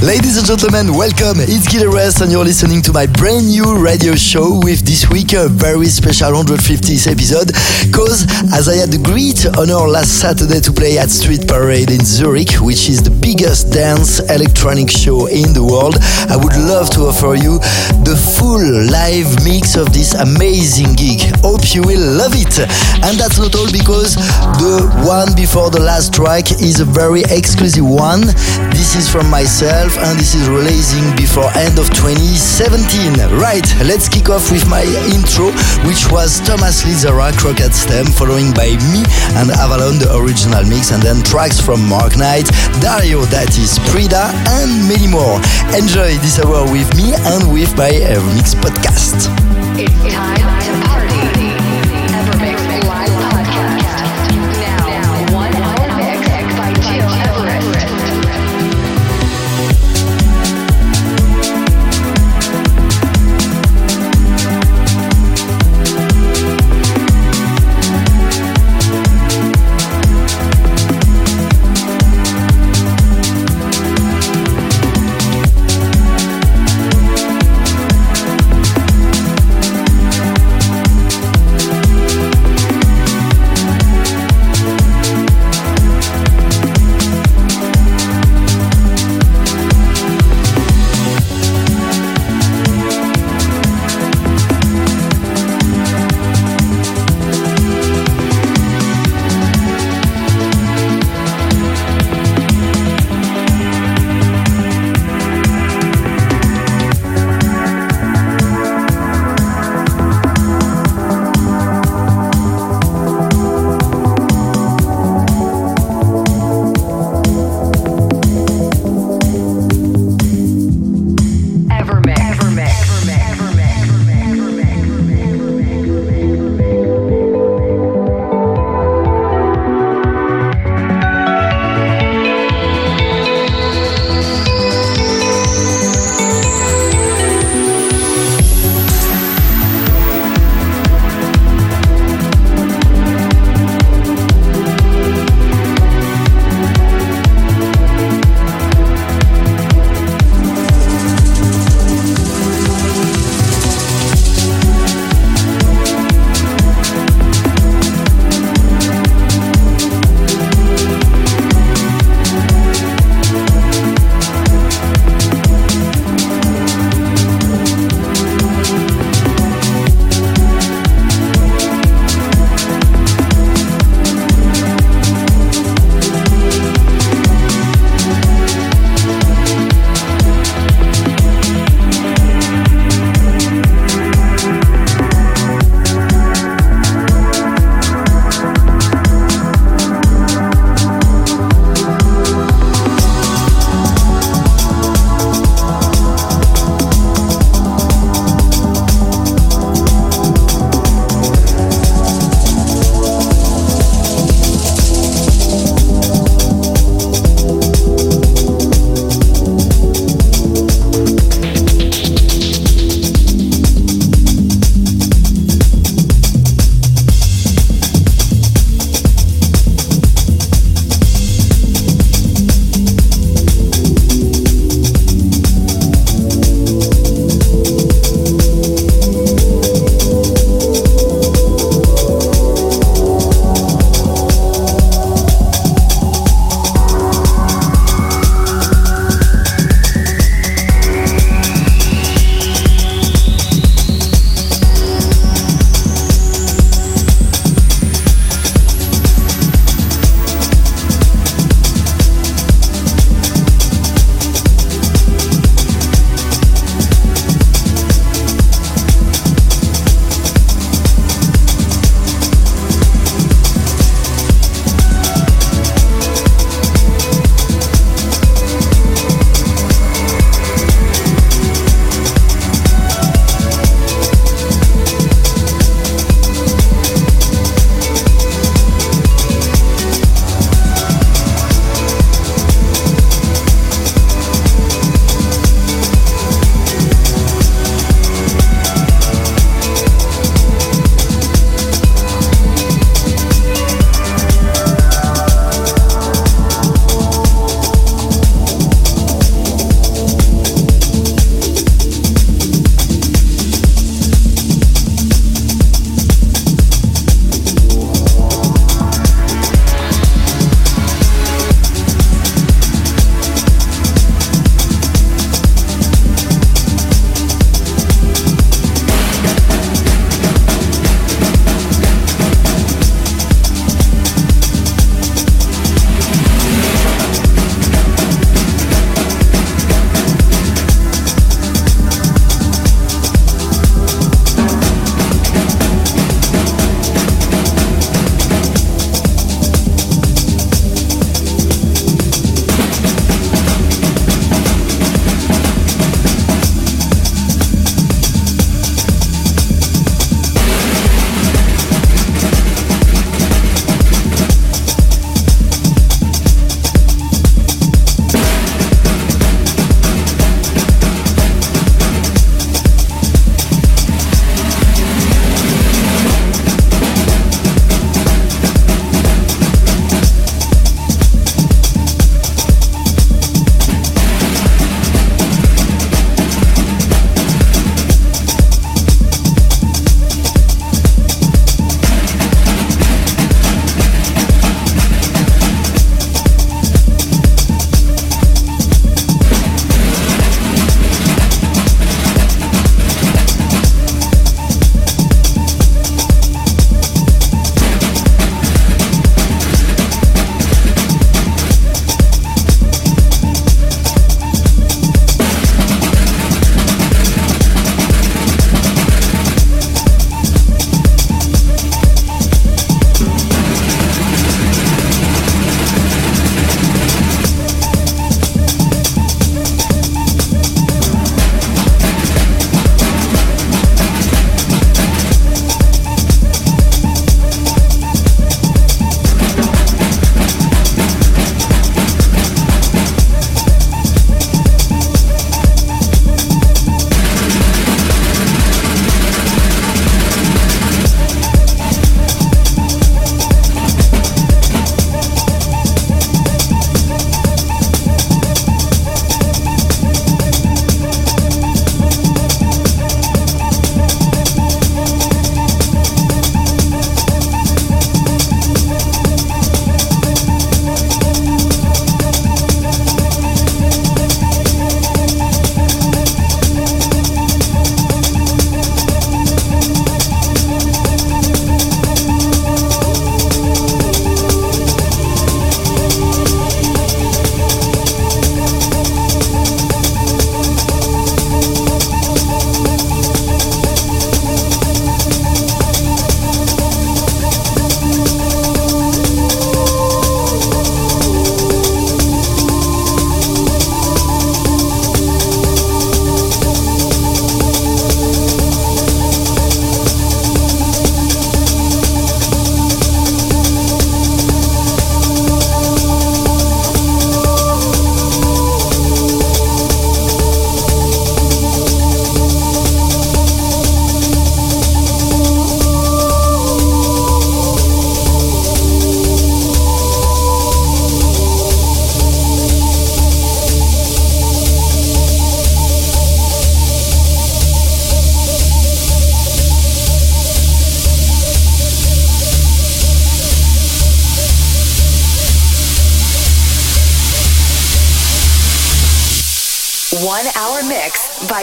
Ladies and gentlemen, welcome. It's Gil Everest and you're listening to my brand new radio show with this week a very special 150th episode cause as I had the great honor last Saturday to play at Street Parade in Zurich, which is the biggest dance electronic show in the world, I would love to offer you the full live mix of this amazing gig. Hope you will love it. And that's not all because the one before the last track is a very exclusive one. This is from myself and this is releasing before end of 2017. Right, let's kick off with my intro, which was Thomas Lizzara, Crockett Stem, following by me and Avalon, the original mix, and then tracks from Mark Knight, Dario D'Attis, Prida, and many more. Enjoy this hour with me and with my Mix podcast.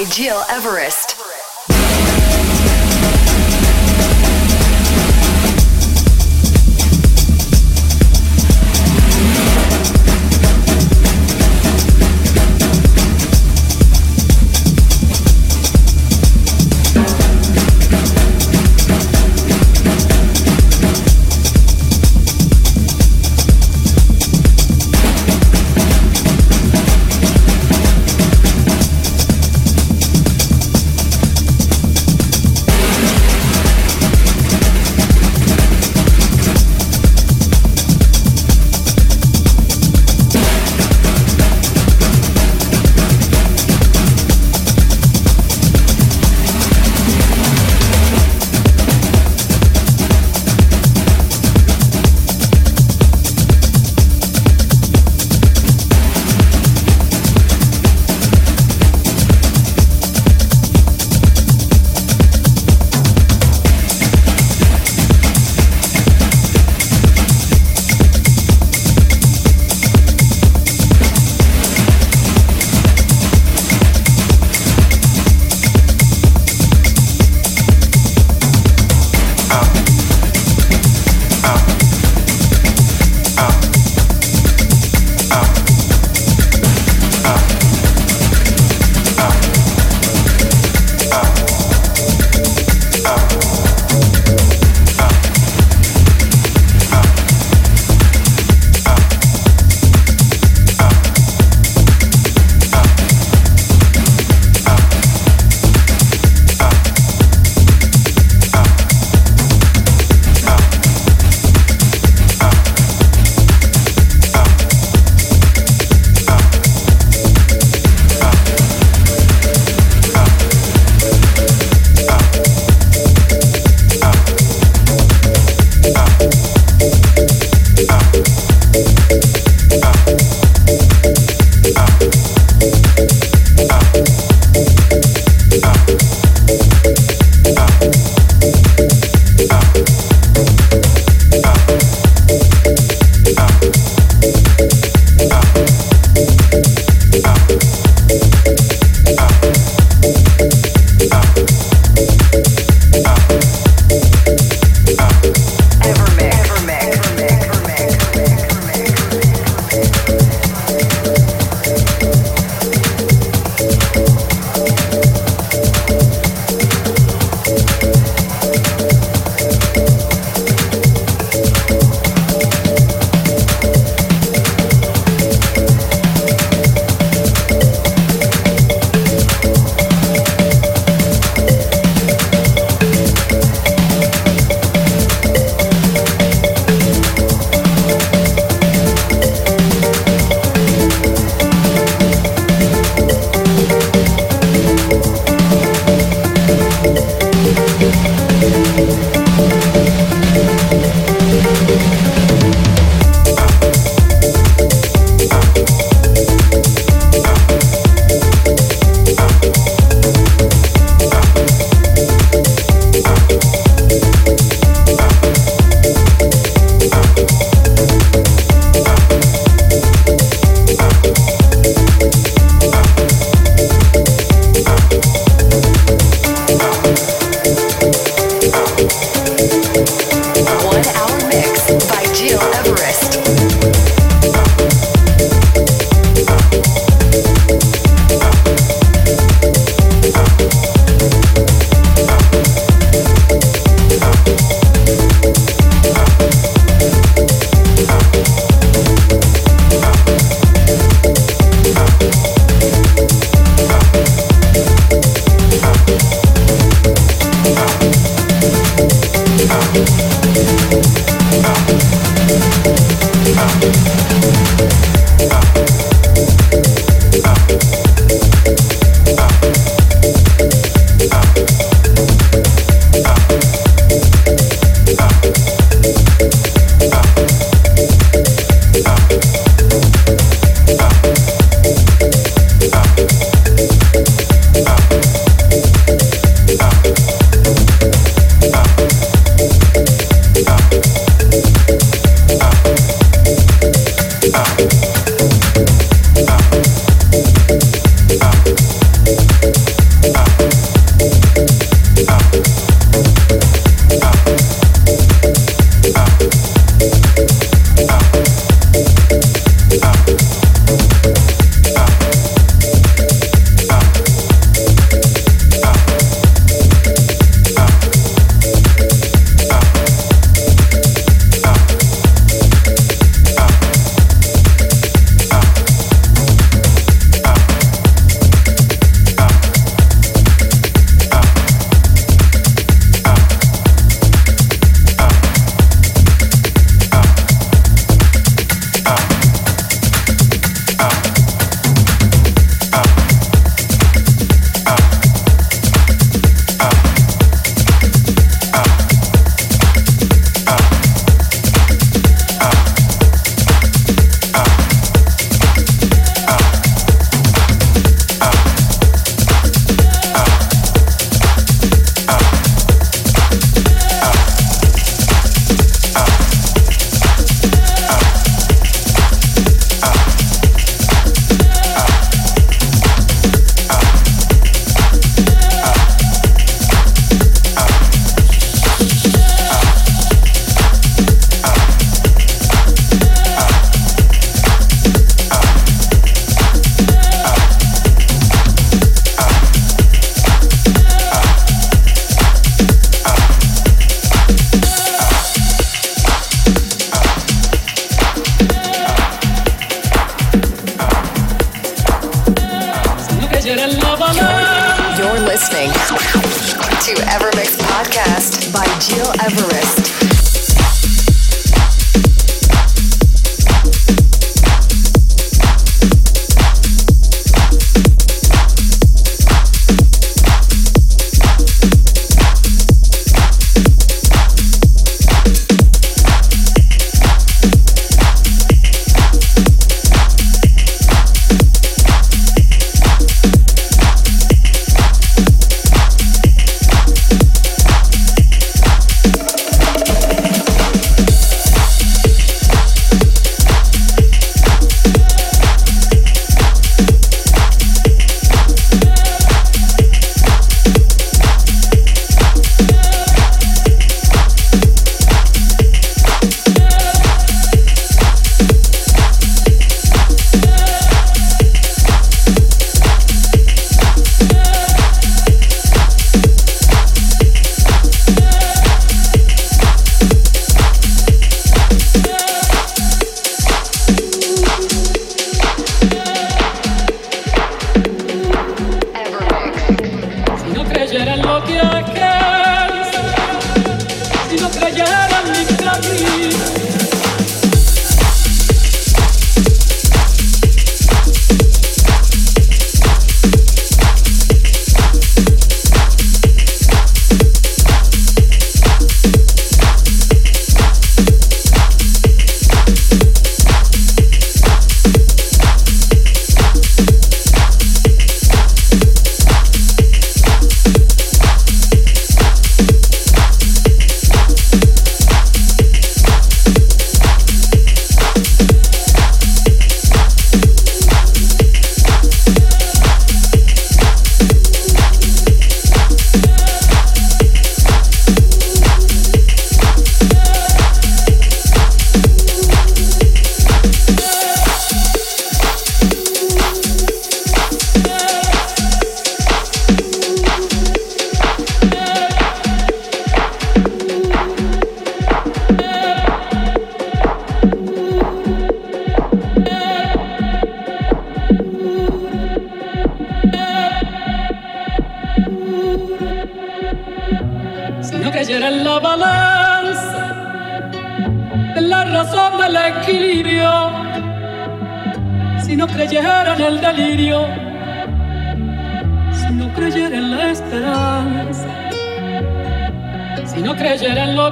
Gil Everest.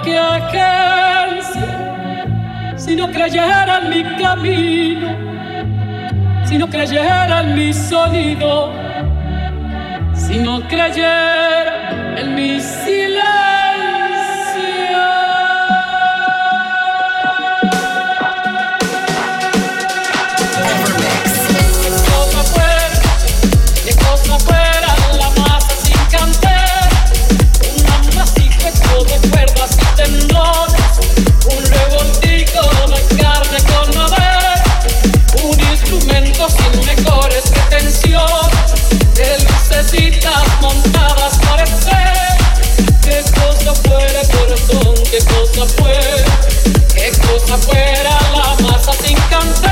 que aquel si no creyera en mi camino, si no creyera en mi sonido, si no creyera fue, qué cosa fuera la masa sin cantar.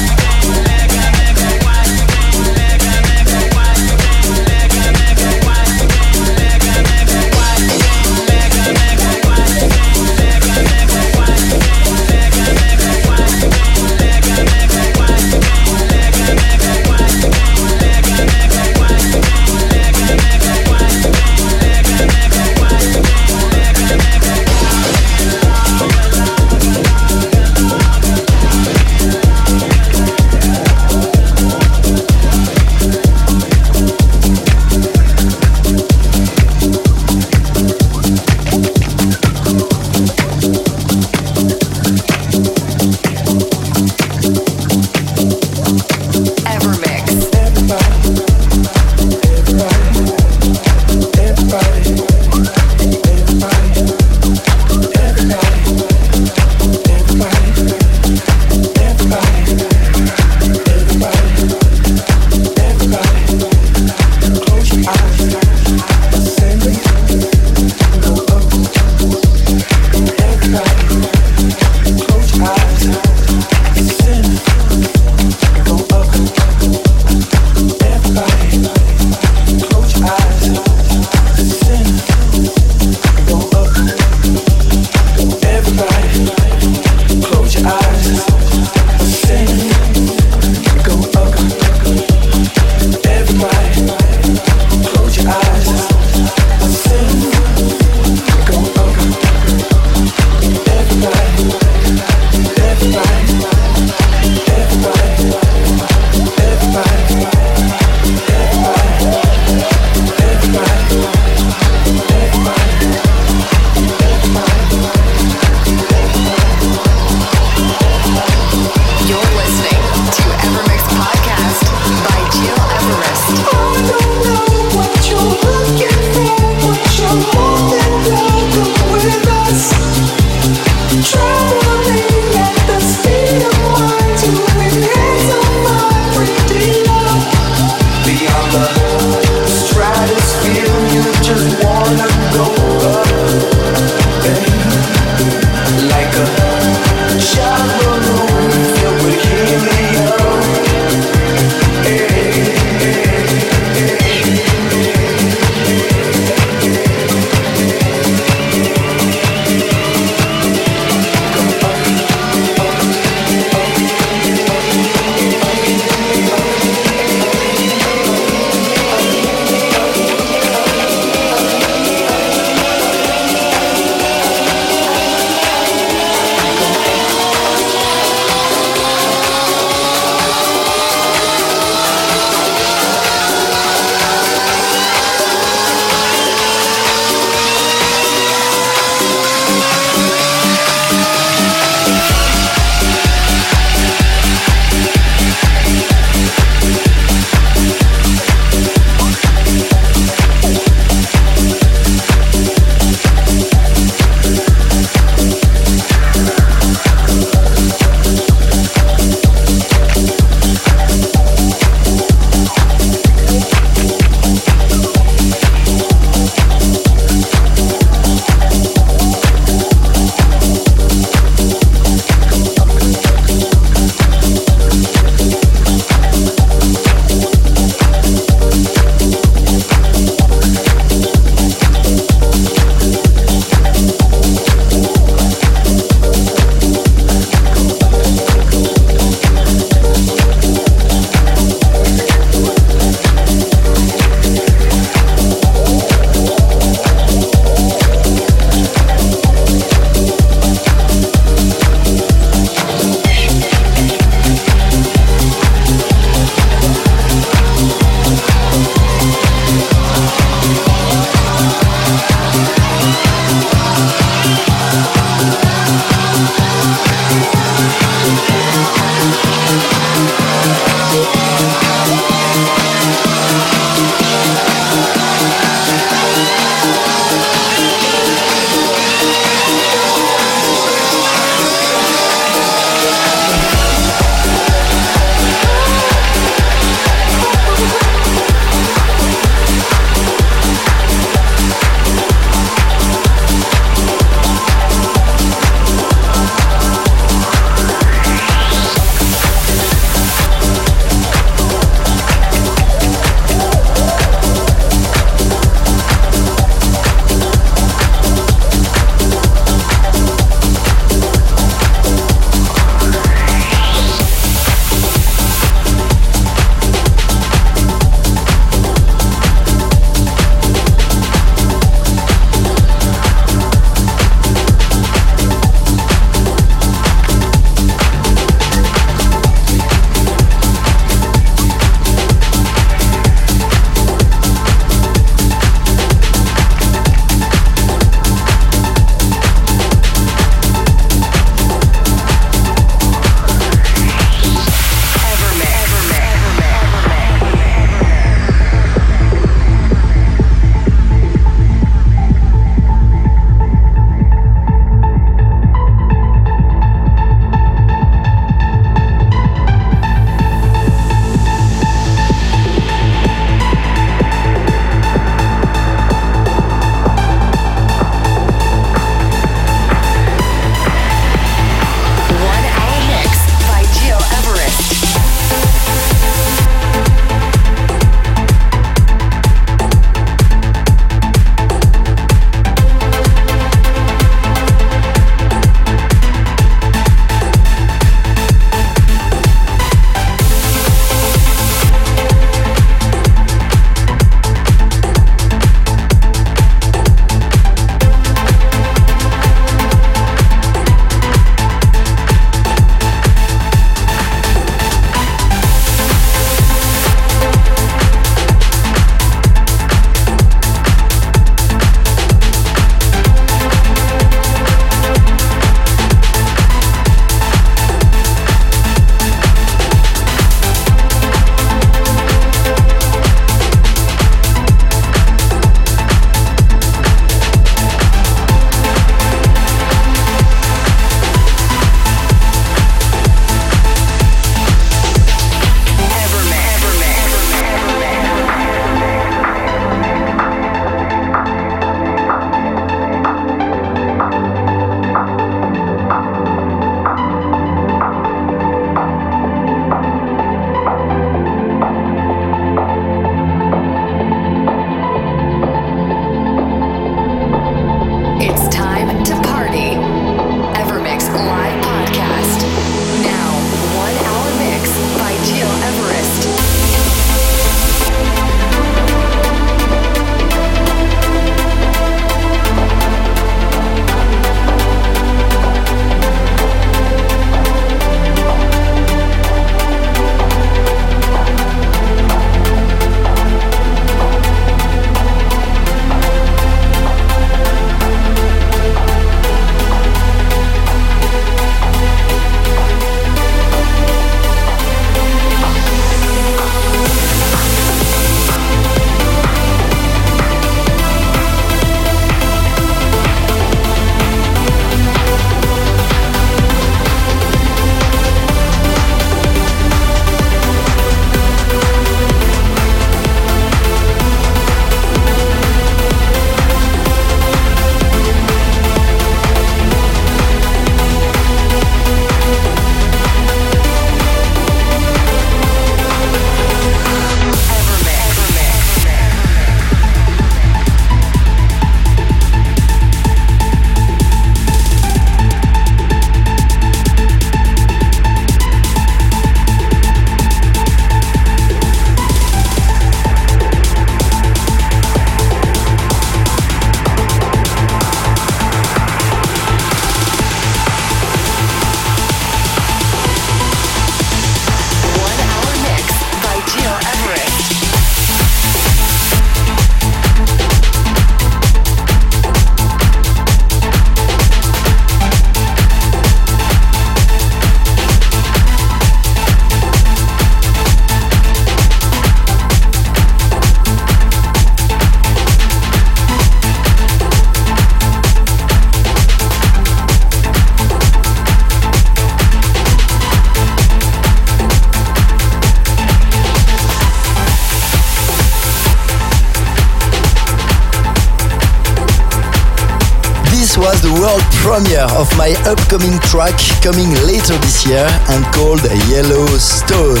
Of my upcoming track coming later this year and called Yellowstone.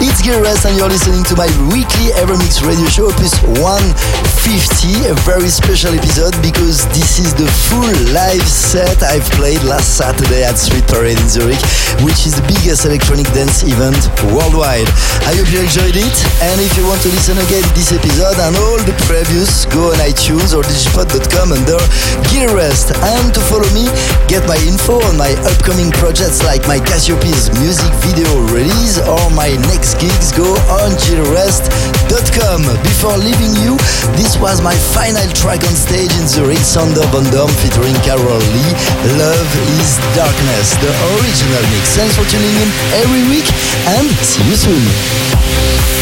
It's Gil Everest and you're listening to my weekly Evermix radio show, opus 150, a very special episode because this is the full live set I've played last Saturday at Street Parade in Zurich, which is the biggest electronic dance event worldwide. I hope you enjoyed it, and if you want to listen again this episode and all the previous, go on iTunes or djpod.com under Gil Everest. And to follow me, get my info on my upcoming projects like my Cassiopeia's music video release or my next gigs, go on gileverest.com. Before leaving you, this was my final track on stage in Zurich, Sander Van Doorn featuring Carol Lee, Love is Darkness, the original mix. Thanks for tuning in every week and see you One